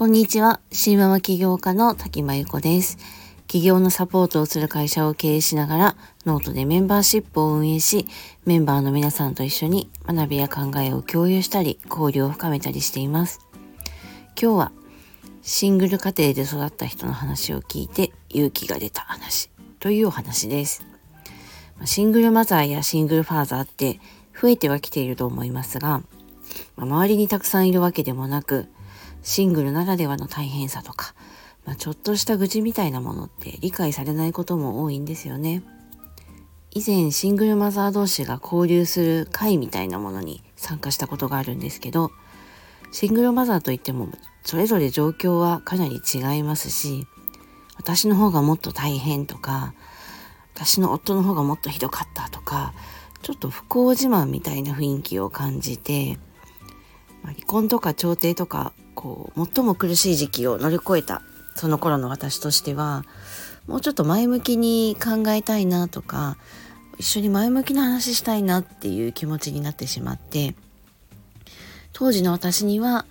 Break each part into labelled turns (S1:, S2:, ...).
S1: こんにちは。シンママ起業家の滝真由子です。起業のサポートをする会社を経営しながら、ノートでメンバーシップを運営し、メンバーの皆さんと一緒に学びや考えを共有したり、交流を深めたりしています。今日は、シングル家庭で育った人の話を聞いて勇気が出た話というお話です。シングルマザーやシングルファーザーって増えてはきていると思いますが、周りにたくさんいるわけでもなく、シングルならではの大変さとか、まあ、ちょっとした愚痴みたいなものって理解されないことも多いんですよね。以前シングルマザー同士が交流する会みたいなものに参加したことがあるんですけど、シングルマザーといってもそれぞれ状況はかなり違いますし、私の方がもっと大変とか、私の夫の方がもっとひどかったとか、ちょっと不幸自慢みたいな雰囲気を感じて、離婚とか調停とかこう最も苦しい時期を乗り越えたその頃の私としてはもうちょっと前向きに考えたいなとか一緒に前向きな話したいなっていう気持ちになってしまって当時の私には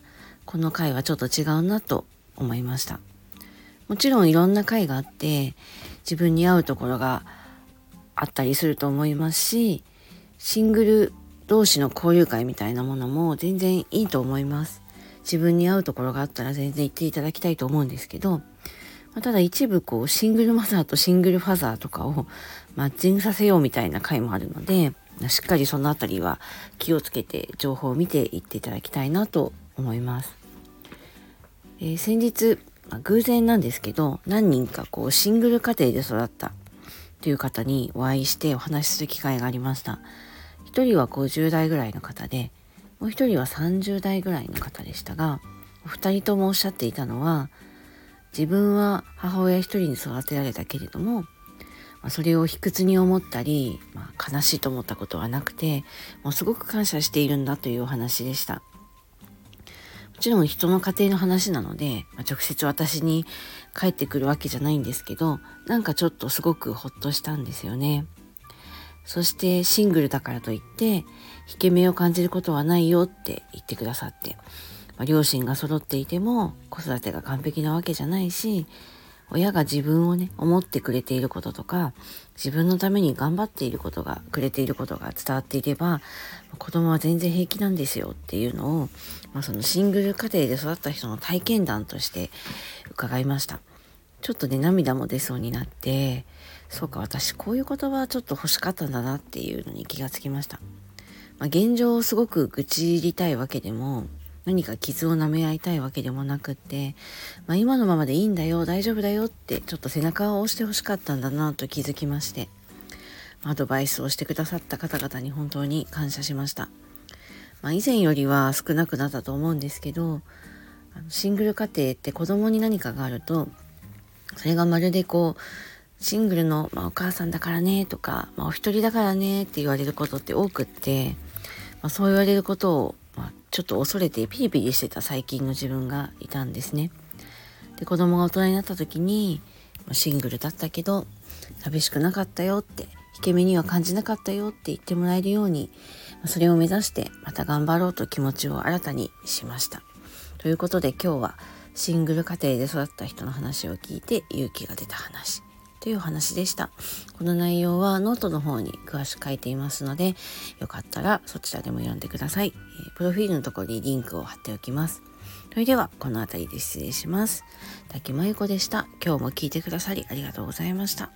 S1: この回はちょっと違うなと思いましたもちろんいろんな回があって自分に合うところがあったりすると思いますしシングル同士の交流会みたいなものも全然いいと思います。自分に合うところがあったら全然行っていただきたいと思うんですけど、まあ、ただ一部こうシングルマザーとシングルファザーとかをマッチングさせようみたいな回もあるので、しっかりそのあたりは気をつけて情報を見ていっていただきたいなと思います。えー、先日、まあ、偶然なんですけど、何人かこうシングル家庭で育ったという方にお会いしてお話しする機会がありました。1人は50代ぐらいの方でもう1人は30代ぐらいの方でしたがお二人ともおっしゃっていたのは自分は母親一人に育てられたけれども、まあ、それを卑屈に思ったり、まあ、悲しいと思ったことはなくてもうすごく感謝しているんだというお話でした。もちろん人の家庭の話なので、まあ、直接私に返ってくるわけじゃないんですけどなんかちょっとすごくほっとしたんですよね。そしてシングルだからといって、引け目を感じることはないよって言ってくださって、まあ、両親が揃っていても子育てが完璧なわけじゃないし、親が自分をね、思ってくれていることとか、自分のために頑張っていることが、くれていることが伝わっていれば、子供は全然平気なんですよっていうのを、まあ、そのシングル家庭で育った人の体験談として伺いました。ちょっとね、涙も出そうになって、そうか私こういう言葉ちょっと欲しかったんだなっていうのに気がつきました、まあ、現状をすごく愚痴りたいわけでも何か傷を舐め合いたいわけでもなくって、まあ、今のままでいいんだよ大丈夫だよってちょっと背中を押してほしかったんだなと気づきましてアドバイスをしてくださった方々に本当に感謝しました、まあ、以前よりは少なくなったと思うんですけどシングル家庭って子供に何かがあるとそれがまるでこうシングルの、まあ、お母さんだからねとか、まあ、お一人だからねって言われることって多くって、まあ、そう言われることを、まあ、ちょっと恐れてピリピリしてた最近の自分がいたんですね。で子供が大人になった時にシングルだったけど寂しくなかったよって引け目には感じなかったよって言ってもらえるようにそれを目指してまた頑張ろうと気持ちを新たにしました。ということで今日はシングル家庭で育った人の話を聞いて勇気が出た話という話でした。この内容はノートの方に詳しく書いていますので、よかったらそちらでも読んでください。プロフィールのところにリンクを貼っておきます。それでは、この辺りで失礼します。滝真由子でした。今日も聞いてくださりありがとうございました。